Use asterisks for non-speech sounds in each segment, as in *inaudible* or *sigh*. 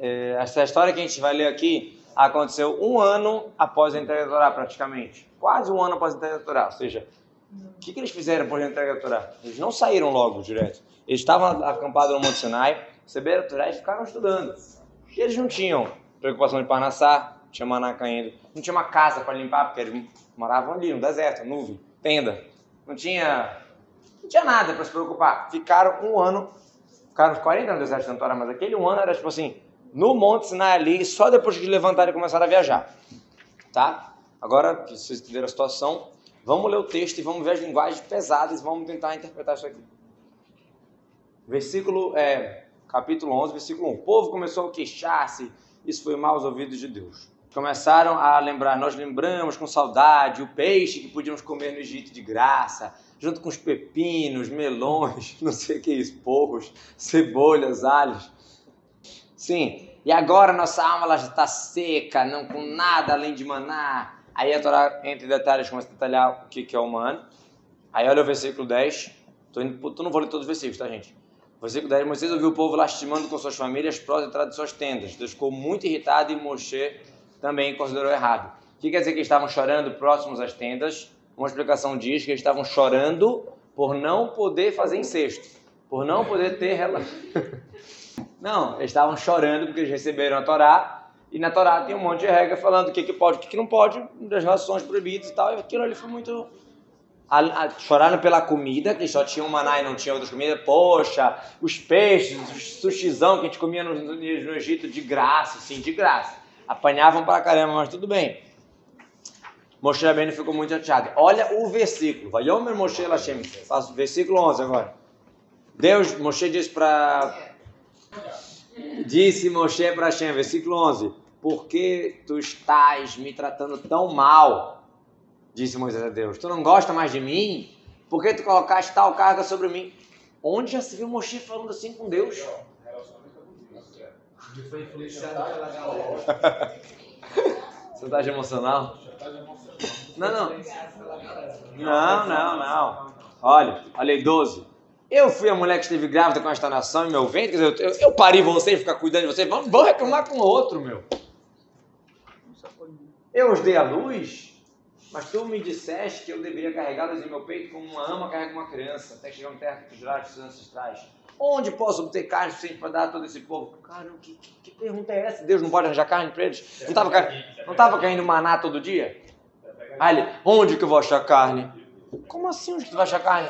é, essa história que a gente vai ler aqui aconteceu um ano após a entrega da Torá, praticamente. Quase um ano após a entrega da Torá. Ou seja, o que, que eles fizeram após a entrega da Torá? Eles não saíram logo direto. Eles estavam acampados no Monte Sinai, receberam a Torá e ficaram estudando. E eles não tinham preocupação de Parnassá, tinha maná caindo. Não tinha uma casa para limpar, porque eles moravam ali, no deserto, nuvem, tenda. Não tinha, não tinha nada para se preocupar. Ficaram um ano, ficaram 40 anos no deserto de Torá, mas aquele um ano era tipo assim, no Monte Sinai ali, só depois que levantaram e começaram a viajar. Tá? Agora que vocês entenderam a situação, vamos ler o texto e vamos ver as linguagens pesadas e vamos tentar interpretar isso aqui. Versículo, é, capítulo 11, versículo 1. O povo começou a queixar-se, isso foi mal aos ouvidos de Deus. Começaram a lembrar, nós lembramos com saudade o peixe que podíamos comer no Egito de graça, junto com os pepinos, melões, *laughs* não sei o que, porros, *laughs* cebolhas, alhos. Sim, e agora nossa alma ela já está seca, não com nada além de maná. Aí a Torá, entre detalhes, começa a detalhar o que, que é o maná. Aí olha o versículo 10. Tô indo, tô, não vou ler todos os versículos, tá, gente? Versículo 10. Moisés ouviu o povo lastimando com suas famílias prós entrada de suas tendas. Deus ficou muito irritado e Moshe também considerou errado. O que quer dizer que eles estavam chorando próximos às tendas? Uma explicação diz que eles estavam chorando por não poder fazer incesto, por não poder ter relação. *laughs* Não, eles estavam chorando porque eles receberam a Torá, e na Torá tem um monte de regra falando o que, que pode, o que, que não pode, das relações proibidas e tal, e aquilo ali foi muito... A, a, choraram pela comida, que só tinha maná e não tinha outras comidas. Poxa, os peixes, o sushizão que a gente comia no, no, Egito de graça, sim, de graça. Apanhavam pra caramba, mas tudo bem. Moshe Rabbeinu ficou muito chateado. Olha o versículo. Vai Yomer Moshe Lashem. Faço versículo 11 agora. Deus, Moshe diz para Disse Moshe para Hashem, versículo 11: Por que tu estás me tratando tão mal? Disse Moisés a Deus: Tu não gosta mais de mim? Por que tu colocaste tal carga sobre mim? Onde já se viu Moshe falando assim com Deus? Você está emocional? Não, não. Não, não, não. Olha, olha aí, 12. Eu fui a mulher que esteve grávida com esta nação em meu ventre, quer dizer, eu, eu pari vocês, ficar cuidando de vão, vão reclamar com o outro, meu. Eu os dei a luz, mas tu me disseste que eu deveria carregá-los em meu peito como uma ama carrega uma criança, até chegar um terra que tu seus ancestrais. Onde posso obter carne suficiente para dar a todo esse povo? Cara, que, que, que, pergunta é essa? Deus não pode arranjar carne para eles? Não estava não tava caindo maná todo dia? Aí ele, onde que eu vou achar carne? Como assim onde que tu vai achar carne?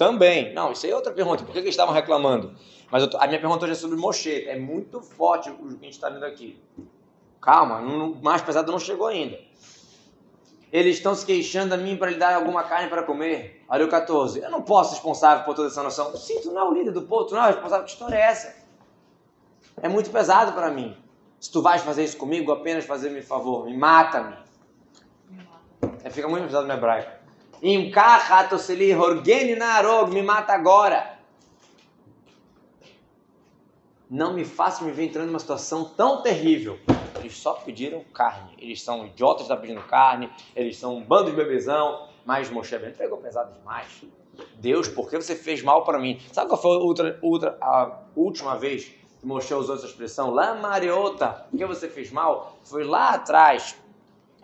Também. Não, isso aí é outra pergunta. Por que, que eles estavam reclamando? Mas tô, a minha pergunta hoje é sobre Moshe. É muito forte o que a gente está vendo aqui. Calma, o mais pesado não chegou ainda. Eles estão se queixando a mim para lhe dar alguma carne para comer. Olha o 14. Eu não posso ser responsável por toda essa noção. Sim, tu não é o líder do povo, tu não é o responsável. Que história é essa? É muito pesado para mim. Se tu vais fazer isso comigo, apenas fazer-me favor, me mata-me. É, fica muito pesado no hebraico. Imkachatoseli horgeni narog, me mata agora. Não me faça me ver entrando numa situação tão terrível. Eles só pediram carne. Eles são idiotas estão pedindo carne. Eles são um bando de bebezão. Mas Moshe Ben pegou pesado demais. Deus, por que você fez mal para mim? Sabe qual foi a, outra, outra, a última vez que Moshe usou essa expressão? Lá Mariota, por que você fez mal? Foi lá atrás,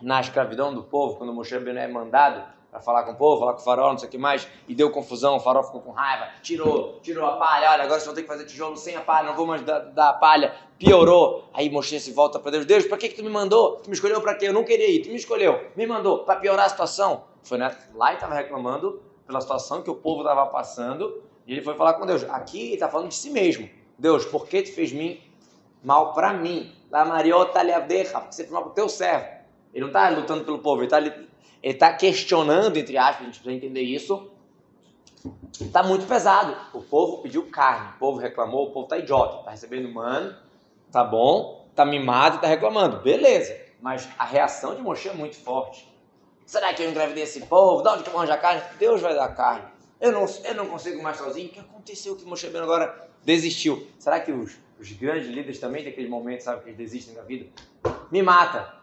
na escravidão do povo, quando Moshe Ben é mandado para falar com o povo, falar com o farol, não sei o que mais, e deu confusão, o farol ficou com raiva, tirou, tirou a palha, olha, agora vocês vão ter que fazer tijolo sem a palha, não vou mais dar, dar a palha, piorou. Aí Moshe se volta para Deus, Deus, para que, que tu me mandou? Tu me escolheu para quê? Eu não queria ir, tu me escolheu, me mandou para piorar a situação. Foi né? lá e estava reclamando pela situação que o povo estava passando, e ele foi falar com Deus. Aqui está falando de si mesmo. Deus, por que tu fez mim mal para mim? La mariota leadeja, porque você fez mal para o teu servo. Ele não está lutando pelo povo, ele está ele está questionando, entre aspas, a gente precisa entender isso. Está muito pesado. O povo pediu carne, o povo reclamou, o povo está idiota, está recebendo mano, tá bom, está mimado está reclamando. Beleza, mas a reação de Moshe é muito forte. Será que eu engravidei esse povo? De onde que eu vou arranjar carne? Deus vai dar carne. Eu não, eu não consigo mais sozinho. O que aconteceu que Moshe Ben agora desistiu? Será que os, os grandes líderes também têm aquele momento, sabe, que eles desistem da vida? Me mata.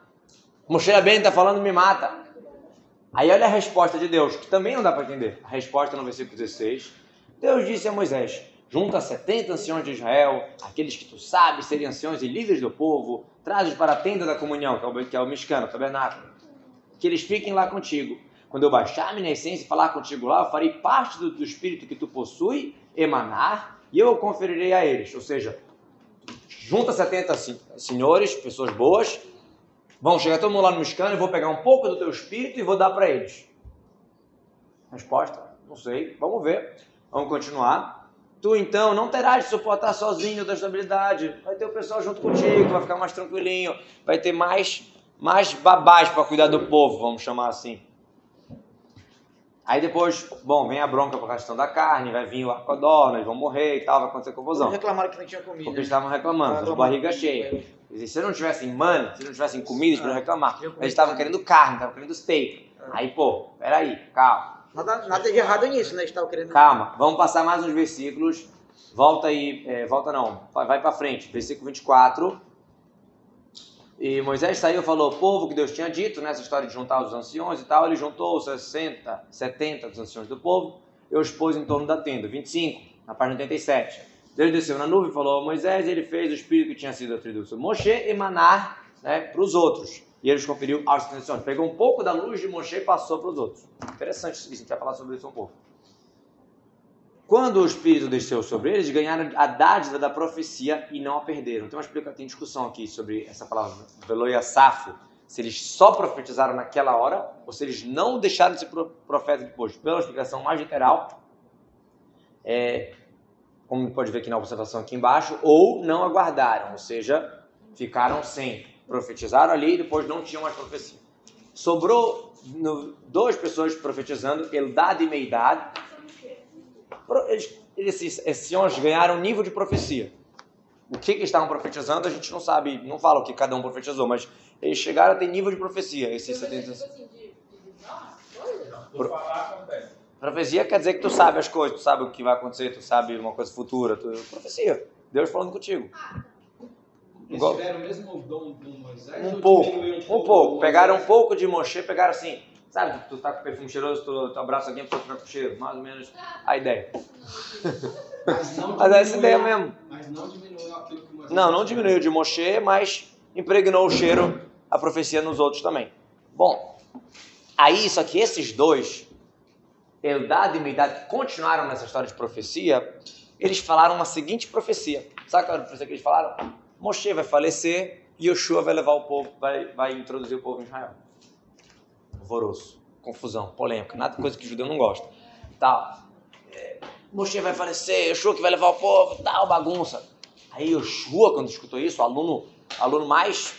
Moshe Ben está falando me mata. Aí olha a resposta de Deus, que também não dá para entender. A resposta no versículo 16. Deus disse a Moisés: Junta 70 anciões de Israel, aqueles que tu sabes serem anciões e líderes do povo, traz-os para a tenda da comunhão, que é o, que é o mexicano, o tabernáculo. Que eles fiquem lá contigo. Quando eu baixar minha essência e falar contigo lá, eu farei parte do, do espírito que tu possui, emanar, e eu conferirei a eles. Ou seja, junta 70 senhores, pessoas boas, vão chegar todo mundo lá no mexicano e vou pegar um pouco do teu espírito e vou dar para eles. Resposta? Não sei. Vamos ver. Vamos continuar. Tu então não terás de suportar sozinho da estabilidade. Vai ter o pessoal junto contigo, vai ficar mais tranquilinho, vai ter mais mais babás para cuidar do povo, vamos chamar assim. Aí depois, bom, vem a bronca por questão da carne, vai vir o arcodorno, eles vão morrer e tal, vai acontecer confusão. Reclamaram que não tinha comida. Porque eles estavam reclamando, barriga cheia. Se não tivessem mana, se não tivessem comida, eles podiam reclamar. Eles estavam querendo carne, estavam querendo steak. Aí, pô, peraí, calma. Nada, nada de errado nisso, né? Eles estavam querendo. Calma, vamos passar mais uns versículos. Volta aí, é, volta não, vai para frente, versículo 24. E Moisés saiu e falou, o povo que Deus tinha dito, nessa história de juntar os anciões e tal, ele juntou 60, 70 dos anciões do povo e os pôs em torno da tenda. 25, na página 87. Deus desceu na nuvem e falou a Moisés, ele fez o espírito que tinha sido atribuído sobre Moshe emanar né, para os outros. E ele os conferiu aos anciões. Pegou um pouco da luz de Moshe e passou para os outros. Interessante isso, a gente vai falar sobre isso um pouco. Quando o Espírito desceu sobre eles, ganharam a dádiva da profecia e não a perderam. Tem uma explicação, tem discussão aqui sobre essa palavra, veloia safo, se eles só profetizaram naquela hora ou se eles não deixaram de ser profeta depois. Pela explicação mais literal, é, como pode ver aqui na observação aqui embaixo, ou não aguardaram, ou seja, ficaram sem. Profetizaram ali e depois não tinham mais profecia. Sobrou no, duas pessoas profetizando, Eldad e Meidad, eles, esses, esses senhores ganharam nível de profecia. O que, que estavam profetizando, a gente não sabe, não fala o que cada um profetizou, mas eles chegaram a ter nível de profecia. Esses 70... Assim, Pro... Profecia quer dizer que tu sabe as coisas, tu sabe o que vai acontecer, tu sabe uma coisa futura. Tu... Profecia. Deus falando contigo. Eles Igual... tiveram o mesmo dom do Moisés? Um pouco, um pouco. Pegaram um pouco de Moshe, pegaram assim Sabe, tu tá com perfume cheiroso, tu, tu abraça alguém, a pessoa fica com cheiro. Mais ou menos a ideia. Mas, não *laughs* mas é essa ideia mesmo. Mas não diminuiu aquilo que Moisés Não, não diminuiu de Moshe, mas impregnou o cheiro, a profecia nos outros também. Bom, aí, só que esses dois, Eldad e Meidad, continuaram nessa história de profecia, eles falaram uma seguinte profecia. Sabe qual era a profecia que eles falaram? Moshe vai falecer e Yoshua vai levar o povo, vai, vai introduzir o povo em Israel alvoroço, confusão, polêmica, nada coisa que o judeu não gosta. É, Moshe vai falecer, Yoshua que vai levar o povo, tal, bagunça. Aí Yoshua, quando escutou isso, o aluno, aluno mais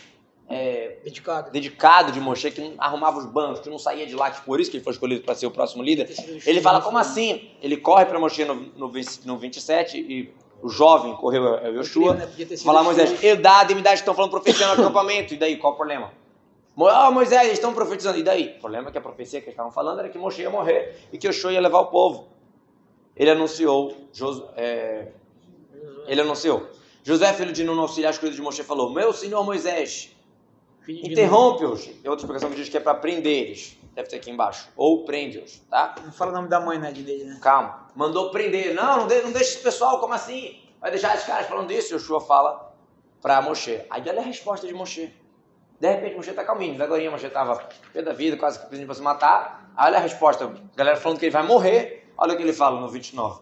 é, dedicado. dedicado de Moshe, que não arrumava os bancos, que não saía de lá, que por isso que ele foi escolhido para ser o próximo líder, ele fala, como assim? Ele corre para Moshe no, no, no 27 e o jovem correu é o Yoshua, né? fala Moisés, idade, idade, estão falando profecia no acampamento, e daí, qual o problema? Oh, Moisés, eles estão profetizando. E daí? O problema é que a profecia que eles estavam falando era que Moshe ia morrer e que Yoshua ia levar o povo. Ele anunciou, é, ele anunciou. José, filho de Nun, auxiliar escolhido de Moshe, falou: Meu senhor Moisés, interrompe-os. E outra explicação que diz que é para prender eles. Deve ter aqui embaixo. Ou prende-os, tá? Não fala o nome da mãe, né, dele, né? Calma. Mandou prender. Não, não, de, não deixa esse pessoal, como assim? Vai deixar esses caras falando isso? Yoshua fala para Moshe. Aí olha a resposta de Moshe. De repente, Moshe está calminho. Agora, Moshe estava pé da vida, quase que pedindo para se matar. Aí, olha a resposta. A galera falando que ele vai morrer. Olha o que ele fala no 29.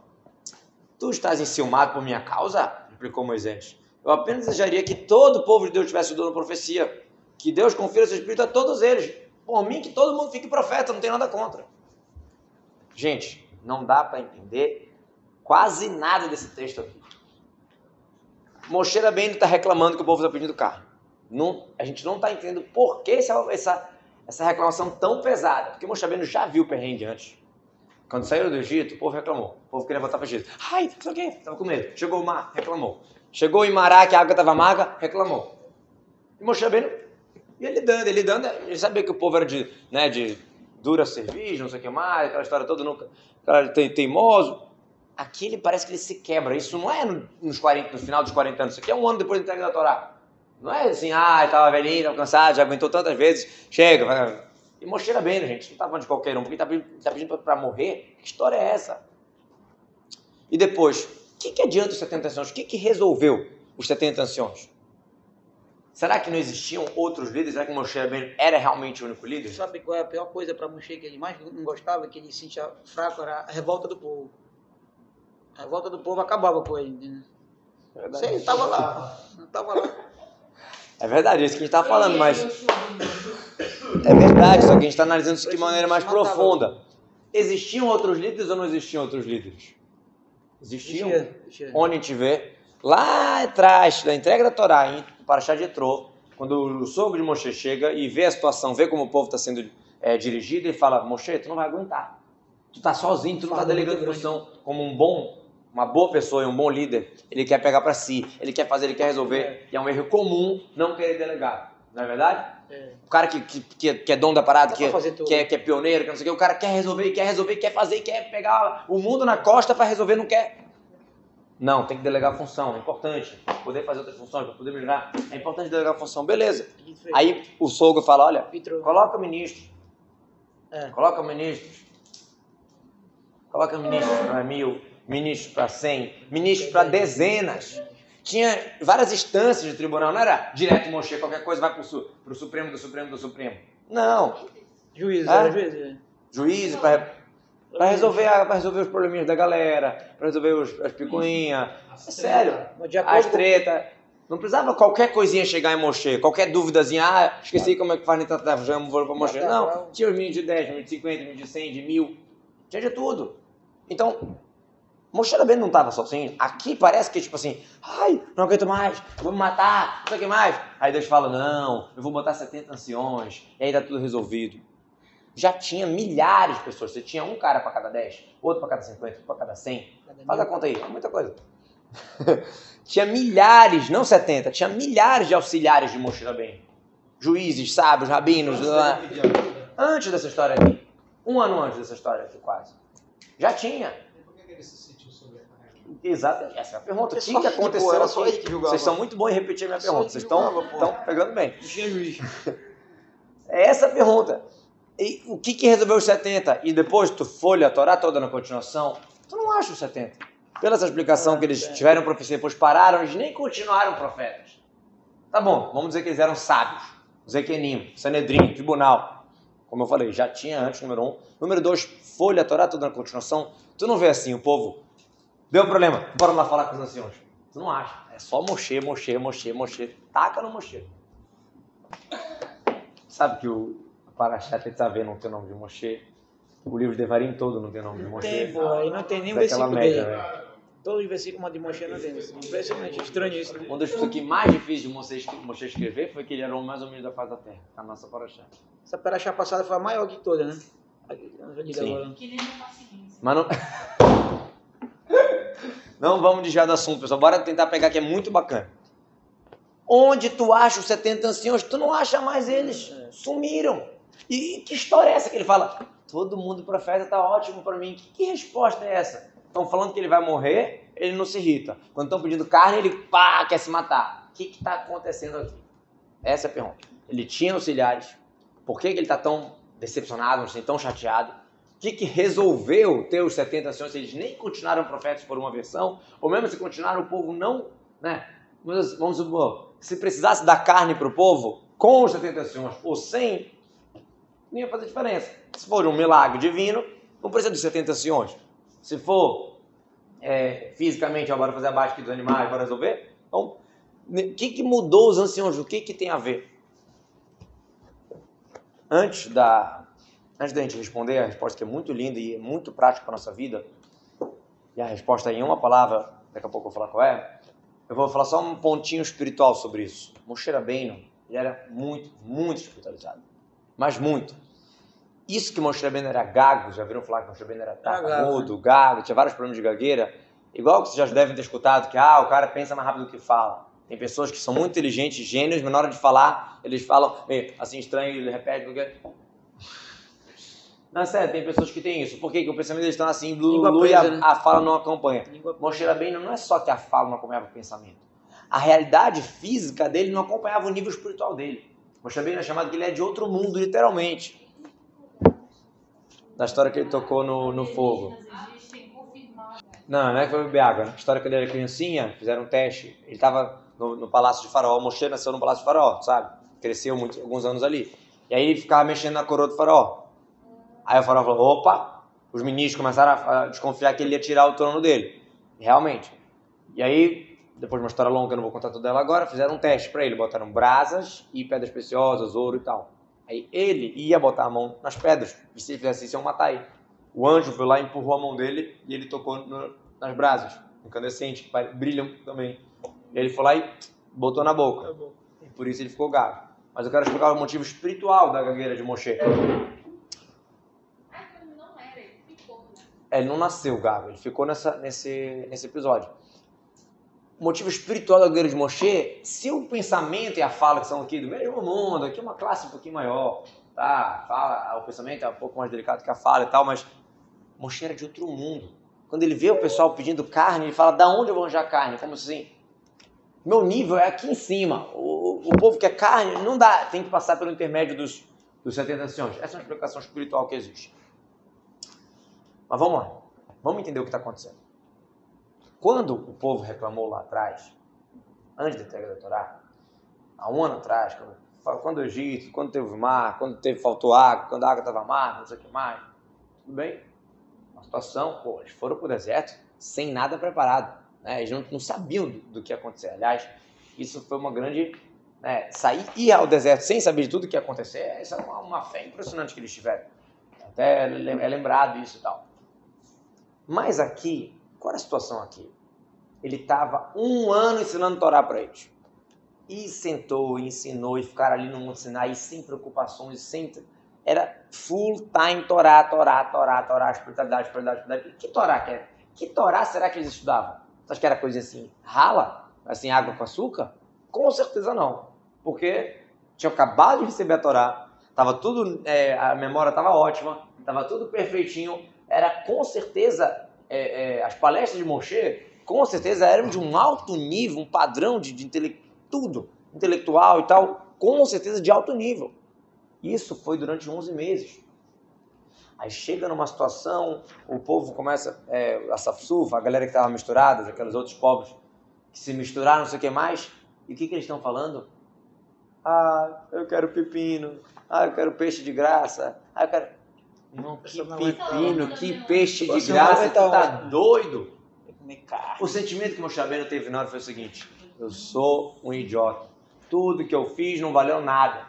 Tu estás enciumado por minha causa? Replicou Moisés. Eu apenas desejaria que todo o povo de Deus tivesse dando profecia. Que Deus confira seu espírito a todos eles. Por mim, que todo mundo fique profeta, não tem nada contra. Gente, não dá para entender quase nada desse texto aqui. Moshe bem está reclamando que o povo está pedindo carne. Não, a gente não está entendendo por que essa, essa, essa reclamação tão pesada. Porque Moshe Rabbeinu já viu o perrengue antes. Quando saíram do Egito, o povo reclamou. O povo queria voltar para o Egito. Ai, não sei o quê, estava com medo. Chegou o mar, reclamou. Chegou em Mará, que a água estava amarga, reclamou. E Moshe ia lidando, ele lidando. Ele sabia que o povo era de, né, de dura serviço, não sei o que mais, aquela história toda, nunca, aquela teimoso. Aqui ele parece que ele se quebra. Isso não é nos 40, no final dos 40 anos, isso aqui é um ano depois da entrega da Torá. Não é assim, ah, estava velhinho, estava cansado, já aguentou tantas vezes, chega. Vai. E Moshe era bem, gente, não está falando de qualquer um, porque está tá pedindo para morrer. Que história é essa? E depois, que, que adianta os 70 anciões? O que, que resolveu os 70 anciões? Será que não existiam outros líderes? Será que Moshe Rabbeinu era realmente o único líder? Sabe qual é a pior coisa para Moshe que ele mais não gostava, que ele se sentia fraco, era a revolta do povo. A revolta do povo acabava com ele. entendeu? Você estava lá, não estava lá. É verdade, é isso que a gente está falando, mas é verdade, só que a gente está analisando isso de maneira mais profunda. Existiam outros líderes ou não existiam outros líderes? Existiam. Existia, existia. Onde a gente vê, lá atrás, da entrega da Torá, em Parashá de Etrô, quando o sogro de Moshe chega e vê a situação, vê como o povo está sendo é, dirigido, ele fala, Moshe, tu não vai aguentar. Tu tá sozinho, tu não está delegando função como um bom, uma boa pessoa e um bom líder. Ele quer pegar para si, ele quer fazer, ele quer resolver. E é um erro comum não querer delegar. Não é verdade? É. O cara que, que, que, é- é dono da parada, que, é- que, é, que é pioneiro, que não sei o que, o cara quer resolver, quer resolver, quer fazer, quer pegar o mundo na costa para resolver, não quer. Não, tem que delegar a função, é importante. Poder fazer outras funções, para poder melhorar. É importante delegar a função, beleza. Aí o sogro fala: olha, coloca ministro, É. coloca ministros, coloca ministros para mil, ministros para cem, ministros para dezenas. Tinha várias instâncias de tribunal, não era direto Moshe, qualquer coisa vai para o Supremo do Supremo do Supremo. Não, Juízes, É? era juízes. juízes para para resolver, a- pra resolver os probleminhas da galera, para resolver os, as picuinhas. É sério. As treta. Não precisava qualquer coisinha chegar em Moshe, qualquer duvidazinha, ah, esqueci como é que faz nem tarefa, já vou para Moshe. Não, tinha os mil de 10, mil de 50, mil de 100, de mil, tinha de tudo. Então, Moshe Rabbeinu não estava sozinho. Aqui parece que, tipo assim, ai, não aguento mais, vou me matar, não sei o que mais. Aí Deus fala, não, eu vou botar 70 anciões, e aí tá tudo resolvido. Já tinha milhares de pessoas, você tinha um cara para cada 10, outro para cada 50, outro para cada 100. Faz a conta aí, é muita coisa. *laughs* tinha milhares, não 70, tinha milhares de auxiliares de Moshe Rabbeinu. Juízes, sábios, rabinos, lá. Ajuda. antes dessa história aqui. Um ano antes dessa história aqui, quase. Já tinha. Por que ele se sentiu? Exato, essa é a pergunta. O que, que ele, pô, aconteceu era só aqui? ele que julgava. Vocês estão muito bons em repetir a minha pergunta. Vocês estão estão pegando bem. Não tinha juiz. É essa a pergunta. E o que, que resolveu os 70? E depois tu folha a Torá toda na continuação, tu não acha os 70. Pela essa explicação que eles tiveram profecia, depois pararam, eles nem continuaram profetas. Tá bom, vamos dizer que eles eram sábios. Zequenim, Sanedrim, tribunal. Como eu falei, já tinha antes, número um. Número dois, folha a Torá toda na continuação. Tu não vê assim, o povo, deu problema, bora lá falar com os anciões. Tu não acha. É só Moshe, Moshe, Moshe, Moshe. Taca no Moshe. Sabe que o Parashat Tetzaveh não tem o nome de Moshe. O livro de Devarim todo não tem o nome de Moshe. Tem, pô, aí não tem nem versículo média, dele. né? Todos os versículos de Moshe não tem. Impressionante, estranho isso. né? Uma das coisas que mais difíceis de Moshe, Moshe escrever foi que ele era o mais humilde da face da terra. A nossa Parashat. Essa paraxá passada foi a maior de todas, né? Sim. Que. Mas não... *laughs* não vamos desviar do assunto, pessoal. Bora tentar pegar que é muito bacana. Onde tu acha os 70 anciões? Tu não acha mais eles. Sumiram. E que história é essa que ele fala? Todo mundo profeta tá ótimo para mim. Que, que resposta é essa? Estão falando que ele vai morrer, ele não se irrita. Quando estão pedindo carne, ele pá, quer se matar. O que está acontecendo aqui? Essa é a pergunta. Ele tinha auxiliares. Por que, que ele está tão decepcionado, assim, tão chateado? O que, que resolveu ter os 70 anciões se eles nem continuaram profetas por uma versão? Ou mesmo se continuaram, o povo não. Né? Vamos supor, se precisasse dar carne para o povo, com os 70 anciões ou sem, não ia fazer diferença. Se for um milagre divino, não precisa dos 70 anciões. Se for é, fisicamente, ó, bora fazer aqui dos animais, bora resolver. Então, o que, que mudou os anciões? O que, que tem a ver? Antes da, antes da gente responder, a resposta que é muito linda e é muito prática para nossa vida, e a resposta é em uma palavra, daqui a pouco eu vou falar qual é, eu vou falar só um pontinho espiritual sobre isso. Moshe Rabbeinu, ele era muito, muito espiritualizado. Mas muito. Isso que Moshe Rabbeinu era gago, já viram falar que Moshe Rabbeinu era gago, tartamudo, gago, tinha vários problemas de gagueira. Igual que vocês já devem ter escutado, que ah, o cara pensa mais rápido do que fala. Tem pessoas que são muito inteligentes, gênios, mas na hora de falar, eles falam meio assim estranho, ele repete porque... Não, é sério, tem pessoas que têm isso. Por quê? Porque o pensamento deles está assim, blu, blu, e a, né? a fala não acompanha. Moshe Rabbeinu não é só que a fala não acompanhava o pensamento. A realidade física dele não acompanhava o nível espiritual dele. Moshe Rabbeinu é chamado que ele é de outro mundo, literalmente. Da história que ele tocou no, no fogo. Não, não é que foi beber água. A história que ele era criancinha, fizeram um teste. Ele estava no, no Palácio de Faraó. Moshe nasceu no Palácio de Faraó, sabe? Cresceu muitos, alguns anos ali. E aí ele ficava mexendo na coroa do Faraó. Aí o Faraó falou: opa! Os ministros começaram a, desconfiar que ele ia tirar o trono dele. Realmente. E aí, depois de uma história longa, eu não vou contar toda ela agora, fizeram um teste para ele. Botaram brasas e pedras preciosas, ouro e tal. Aí ele ia botar a mão nas pedras. E se ele fizesse isso, iam matar ele. O anjo foi lá, empurrou a mão dele e ele tocou no, nas brasas, incandescente, que brilham também. E ele foi lá e botou na boca. E por isso ele ficou gago. Mas eu quero explicar o motivo espiritual da gagueira de Moshe. Ele não nasceu gago, ele ficou nessa, nesse, nesse episódio. O motivo espiritual da gagueira de Moshe, se o pensamento e a fala que são aqui do mesmo mundo, aqui é uma classe um pouquinho maior, tá? Fala, o pensamento é um pouco mais delicado que a fala e tal, mas Moshe era de outro mundo. Quando ele vê o pessoal pedindo carne, ele fala: da onde eu vou arranjar carne? Como assim? Meu nível é aqui em cima. O, o povo quer carne, não dá, tem que passar pelo intermédio dos, dos 70 anciões. Essa é uma explicação espiritual que existe. Mas vamos lá. Vamos entender o que está acontecendo. Quando o povo reclamou lá atrás, antes da entrega da Torá, há um ano atrás, quando, quando o Egito, quando teve o mar, quando teve, faltou água, quando a água estava amarga, não sei o que mais, tudo bem? Uma situação, pô, eles foram para o deserto sem nada preparado. Né? Eles não, não sabiam do, do, que ia acontecer. Aliás, isso foi uma grande. Né, sair ir ao deserto sem saber de tudo que ia acontecer, isso é uma, uma fé impressionante que eles tiveram. Até é lembrado isso e tal. Mas aqui, qual era a situação aqui? Ele estava um ano ensinando Torá para eles. E sentou, e ensinou, e ficaram ali no Monte Sinai sem preocupações, sem... Era full time Torá, Torá, Torá, Torá, espiritualidade, espiritualidade, espiritualidade. Que Torá que era? Que Torá será que eles estudavam? Você acha que era coisa assim, rala? Assim, água com açúcar? Com certeza não. Porque tinha acabado de receber a Torá, tava tudo, é, a memória estava ótima, estava tudo perfeitinho, era com certeza, é, é, as palestras de Moshe, com certeza eram de um alto nível, um padrão de, de intele tudo, intelectual e tal, com certeza de alto nível. Isso foi durante 11 meses. Aí chega numa situação, o povo começa, é, a Safsufa, a galera que estava misturada, aqueles outros povos que se misturaram, não sei o que mais, e o que, que eles estão falando? Ah, eu quero pepino, ah, eu quero peixe de graça, ah, eu quero... Não, que pepino, que peixe de graça, tu tá doido? O sentimento que Moshe Rabbeinu teve na hora foi o seguinte, eu sou um idiota, tudo que eu fiz não valeu nada.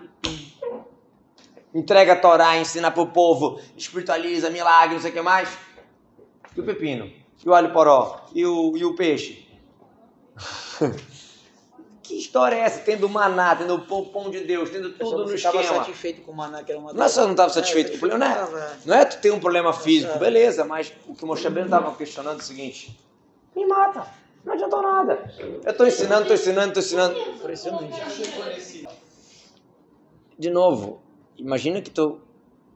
Entrega a Torá, ensina para o povo, espiritualiza, milagre, não sei o que mais. E o pepino? E o alho poró? E o, e o peixe? *laughs* Que história é essa? Tendo maná, tendo o pão de Deus, tendo tudo no esquema. estava satisfeito com o maná, que era uma... Não é só não estava satisfeito com o problema, não é, não é tu ter um problema físico, beleza, mas o que o Moshe Rabbeinu estava questionando é o seguinte, me mata, não adiantou nada. Eu estou ensinando, estou ensinando, estou ensinando. De novo, imagina que tu,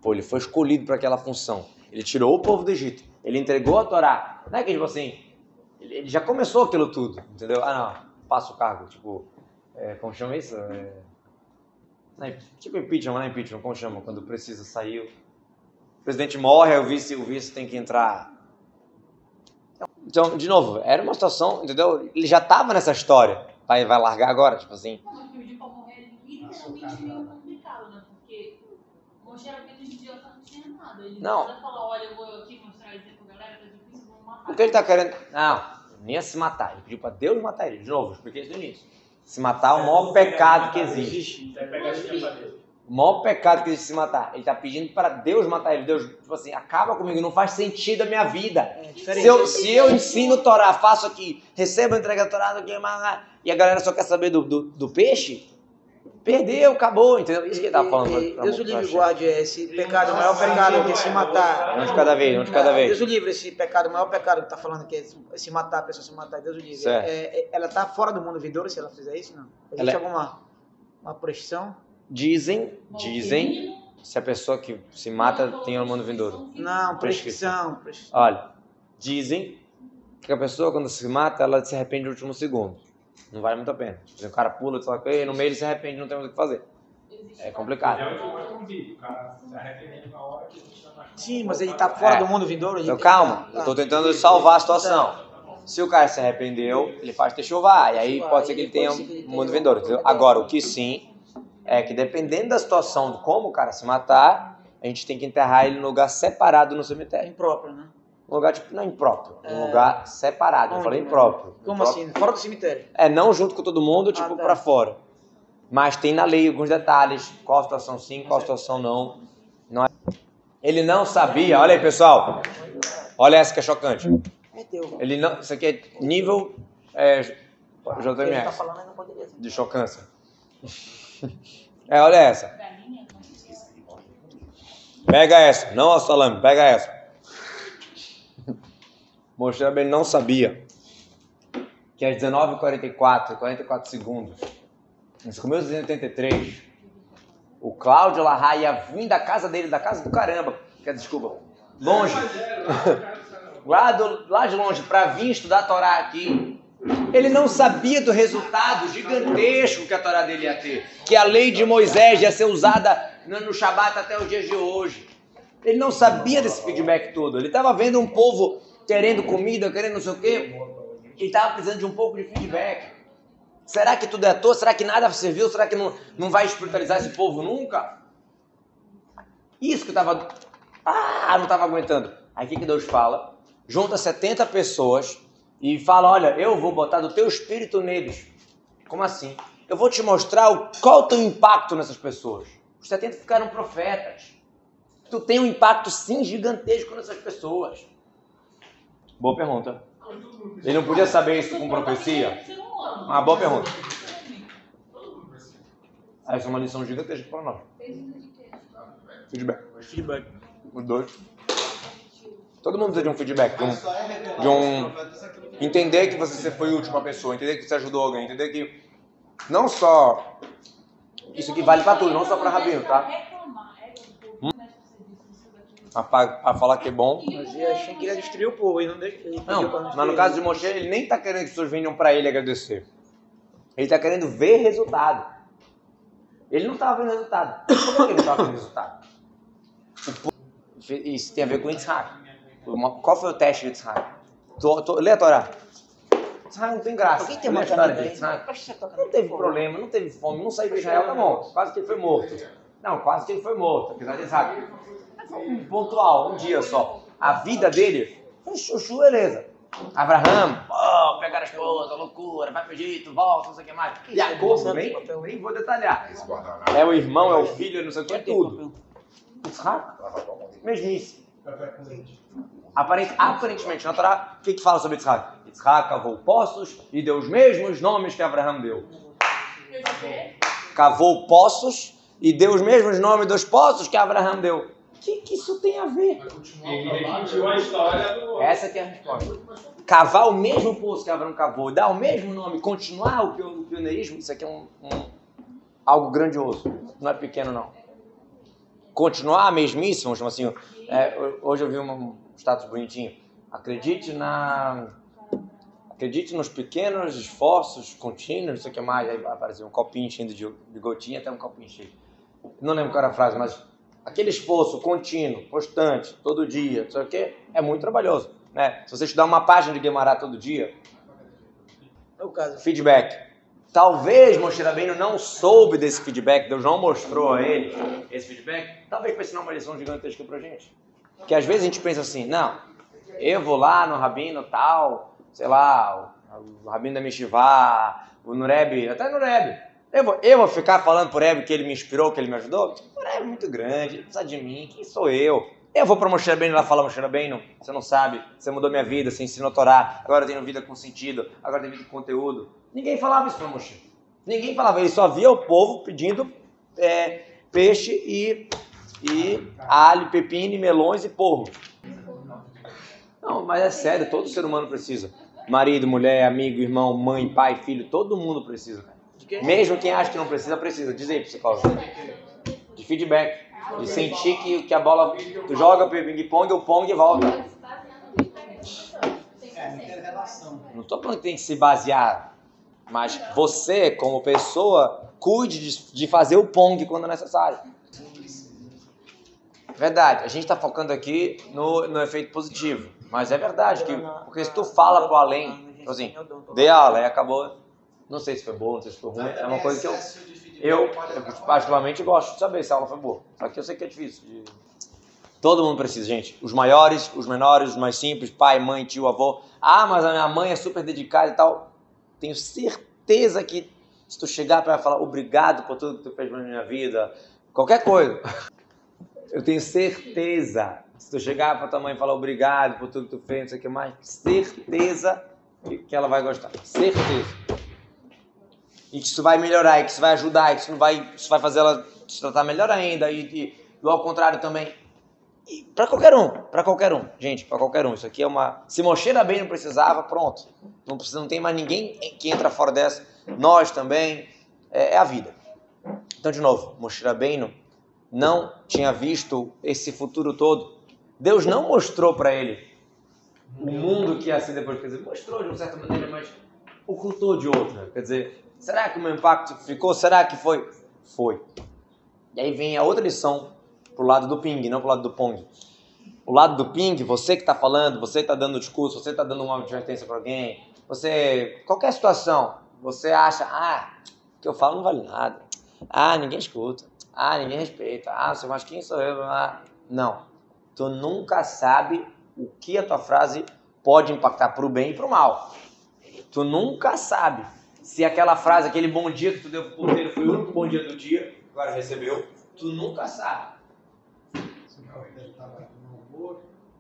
pô, ele foi escolhido para aquela função. Ele tirou o povo do Egito, ele entregou a Torá. Não é que tipo assim, ele já começou aquilo tudo, entendeu? Ah, não passa o cargo, tipo, é, como chama isso? É, é, tipo impeachment, não é impeachment, como chama? Quando precisa sair, o presidente morre, o vice, o vice tem que entrar. Então, de novo, era uma situação, entendeu? Ele já estava nessa história, vai, vai largar agora, tipo assim. Não, pedir pra morrer literalmente meio complicado, né? Porque Moshe era menos idiota, não tinha nada. Ele não precisa falar, olha, eu vou aqui mostrar isso pra galera, tá difícil, vou matar. O que ele está querendo? Não, nem a se matar. Ele pediu para Deus matar ele. De novo, expliquei isso no início. Se matar é o maior pecado que existe. O maior pecado que existe se matar. Ele está pedindo para Deus matar ele. Deus, tipo assim, acaba comigo, não faz sentido a minha vida. É se, eu, se eu ensino Torá, faço aqui, recebo a entrega da Torá, e a galera só quer saber do, do, do peixe, Perdeu, acabou, entendeu? Isso que ele estava falando. E, Deus o livre guarde esse pecado, o maior pecado que é se matar. Um de cada vez, um de cada vez. Deus o livre, esse pecado, o maior pecado que está falando que é se matar, a pessoa se matar, Deus o livre. É, é, ela está fora do mundo vindouro se ela fizer isso, não? Existe ela... É- alguma uma prescrição? Dizem, dizem, se a pessoa que se mata tem o mundo vindouro. Não, prescrição. prescrição. Olha, dizem que a pessoa quando se mata, ela se arrepende no último segundo. Não vale muito a pena. O cara pula, só que no meio ele se arrepende, não tem mais o que fazer. É complicado. É o que eu convido, o cara se arrependendo na hora que a gente tá na Sim, mas ele tá fora É. do mundo vindouro. Então calma, tá. eu tô tentando salvar a situação. Se o cara se arrependeu, ele faz techuvá, e aí pode ser que ele tenha um mundo vindouro, entendeu? Agora, o que sim é que dependendo da situação, de como o cara se matar, a gente tem que enterrar ele num lugar separado no É cemitério. impróprio, né? Um lugar, tipo, não impróprio, um É. lugar separado. Eu Onde, falei né? impróprio. Como Impróprio- assim? Fora do cemitério. É, não junto com todo mundo, tipo, Ah, tá. pra fora. Mas tem na lei alguns detalhes, qual situação sim, qual situação não. não é. Ele não sabia, olha aí pessoal, olha essa que é chocante. Ele não, isso aqui é nível é, tá JMS, ser. de chocância. É, olha essa. Pega essa, não a salame, pega essa. Moshe Rabbeinu não sabia que às 19h44, 44 segundos, em 1983, o Cláudio Larra ia vir da casa dele, da casa do caramba, quer desculpa, longe, *laughs* lá, do- lá de longe, para vir estudar a Torá aqui. Ele não sabia do resultado gigantesco que a Torá dele ia ter, que a lei de Moisés ia ser usada no Shabat até os dias de hoje. Ele não sabia desse feedback todo. Ele estava vendo um povo querendo comida, querendo não sei o quê. Ele estava precisando de um pouco de feedback. Será que tudo é à toa? Será que nada serviu? Será que não, não vai espiritualizar esse povo nunca? Isso que eu estava. Ah, não estava aguentando. Aí o que Deus fala? Junta 70 pessoas e fala: Olha, eu vou botar do teu espírito neles. Como assim? Eu vou te mostrar o, qual o teu impacto nessas pessoas. Os 70 ficaram profetas. Tu tem um impacto sim gigantesco nessas pessoas. Boa pergunta. Ele não podia saber isso com profecia? Uma boa pergunta. Essa é uma lição gigantesca para nós. Feedback. Feedback. Os dois. Todo mundo precisa de um feedback. De um, é de um- que- entender que você foi útil para a pessoa, entender que você ajudou alguém, entender que não só isso aqui vale para tudo, não só para rabino, tá? É. A, pa- a falar que é bom. Mas ele achou que ele ia destruir o povo. Ele não pra Não, mas no caso de Moshe, ele nem está querendo que as pessoas venham para ele agradecer. Ele está querendo ver resultado. Ele não estava vendo resultado. Por que ele não estava vendo resultado? Isso tem a ver com Yitzhak. Qual foi o teste de tô- Lê a Torá. Yitzhak não tem graça. Alguém tem uma história de tua Não teve problema, não teve fome, não saiu de Israel, tá bom. Quase que ele foi morto. Não, quase que ele foi morto, apesar de foi um pontual, um dia só. A vida dele foi chuchu, beleza. Abraham, oh, pegar a esposa, loucura, vai pro Egito, volta, não sei o que mais. Jacob, nem, nem vou detalhar. É o irmão, é o filho, não sei o que, é tudo. Isaac, mesmice. Aparent, aparentemente, na Torá, o que, que fala sobre Isaac? Isaac cavou poços e deu os mesmos nomes que Abraão deu. Cavou poços e deu os mesmos nomes dos poços que Abraão deu. O que, que isso tem a ver? Essa que é a resposta. Cavar o mesmo poço que Abraão cavou, dar o mesmo nome, continuar o pioneirismo, isso aqui é um, um- algo grandioso. Não é pequeno, não. Continuar a mesmice, vamos chamar assim. é, hoje eu vi um, status bonitinho. Acredite na. Acredite nos pequenos esforços contínuos, não sei o que mais. Aí apareceu um copinho enchendo de, de gotinha até um copinho cheio. Não lembro qual era a frase, mas aquele esforço contínuo, constante, todo dia, não sei o que, é muito trabalhoso. Né? Se você estudar uma página de Guimarães todo dia, É o caso. feedback. Talvez Moshe Rabbeinu não soube desse feedback, Deus não mostrou a ele esse feedback, talvez para ensinar uma lição gigantesca pra gente. Que às vezes a gente pensa assim, não, eu vou lá no rabino tal, sei lá, o, rabino da Mishivá, o Nureb, até Nureb. Eu vou, eu vou ficar falando pro Rebbe que ele me inspirou, que ele me ajudou? O Rebbe é muito grande, ele precisa de mim, quem sou eu? Eu vou para Moshe Rabbeinu lá falar, Moshe Rabbeinu, você não sabe, você mudou minha vida, você ensinou a Torá, agora eu tenho vida com sentido, agora tenho vida com conteúdo. Ninguém falava isso para Moshe. Ninguém falava, ele só via o povo pedindo é, peixe e, e alho, pepino, e melões e porro. Não, mas é sério, todo ser humano precisa. Marido, mulher, amigo, irmão, mãe, pai, filho, todo mundo precisa? Mesmo quem acha que não precisa, precisa. Diz aí, psicólogo. De feedback. De sentir que, que a bola. Tu joga pro ping-pong, o pong volta. Não estou falando que tem que se basear. Mas você, como pessoa, cuide de, de fazer o pong quando necessário. Verdade, a gente está focando aqui no, no efeito positivo. Mas é verdade, que, porque se tu fala pro além, tipo assim, dei aula e acabou. Não sei se foi boa, não sei se foi ruim. É uma coisa que eu, eu, particularmente gosto de saber se a aula foi boa. Só que eu sei que é difícil. de- Todo mundo precisa, gente. Os maiores, os menores, os mais simples, pai, mãe, tio, avô. Ah, mas a minha mãe é super dedicada e tal. Tenho certeza que se tu chegar para falar obrigado por tudo que tu fez na minha vida, qualquer coisa, *laughs* eu tenho certeza. Se tu chegar para tua mãe e falar obrigado por tudo que tu fez, não sei o que mais, certeza que ela vai gostar. Certeza. E que isso vai melhorar, e que isso vai ajudar, e que isso, não vai, isso vai fazer ela se tratar melhor ainda. E, e, e ao contrário também. Para qualquer um, para qualquer um, gente, para qualquer um. Isso aqui é uma. Se Moshe bem não precisava, pronto. Não, precisa, não tem mais ninguém que entra fora dessa. Nós também. É, é a vida. Então, de novo, Moshe Rabbeinu não tinha visto esse futuro todo. Deus não mostrou para ele o mundo que ia ser depois. Quer dizer, mostrou de uma certa maneira, mas ocultou de outra. Quer dizer, será que o meu impacto ficou? Será que foi? Foi. E aí vem a outra lição pro lado do ping, não pro lado do pong. O lado do ping, você que está falando, você está dando discurso, você está dando uma advertência para alguém, você qualquer situação, você acha, ah, o que eu falo não vale nada. Ah, ninguém escuta. Ah, ninguém respeita. Ah, você mas quem sou eu? Ah, não. Tu nunca sabe o que a tua frase pode impactar pro bem e pro mal. Tu nunca sabe se aquela frase, aquele bom dia que tu deu pro porteiro foi o único bom dia do dia, que agora recebeu. Tu nunca sabe.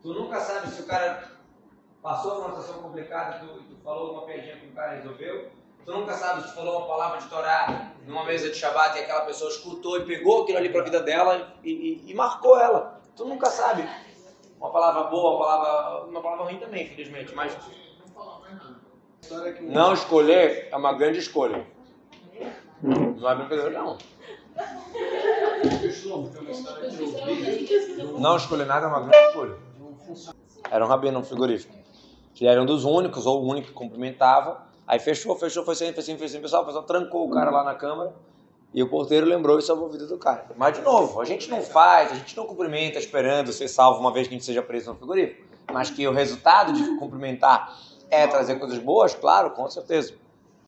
Tu nunca sabe se o cara passou por uma situação complicada e tu, tu falou uma piadinha que o cara resolveu. Tu nunca sabe se tu falou uma palavra de Torá numa mesa de Shabbat e aquela pessoa escutou e pegou aquilo ali pra vida dela e, e- e marcou ela. Tu nunca sabe. Uma palavra boa, uma palavra, uma palavra ruim também, infelizmente. Mas não escolher é uma grande escolha. Não é não. Não escolher nada é uma grande escolha. Era um rabino, um frigorífico. Que era um dos únicos, ou o único que cumprimentava. Aí fechou, fechou, foi sem, foi foi. Pessoal, o pessoal trancou o cara lá na câmara. E o porteiro lembrou e salvou a vida do cara. Mas, de novo, a gente não faz, a gente não cumprimenta esperando ser salvo uma vez que a gente seja preso no frigorífico. Mas que o resultado de cumprimentar é trazer coisas boas, claro, com certeza.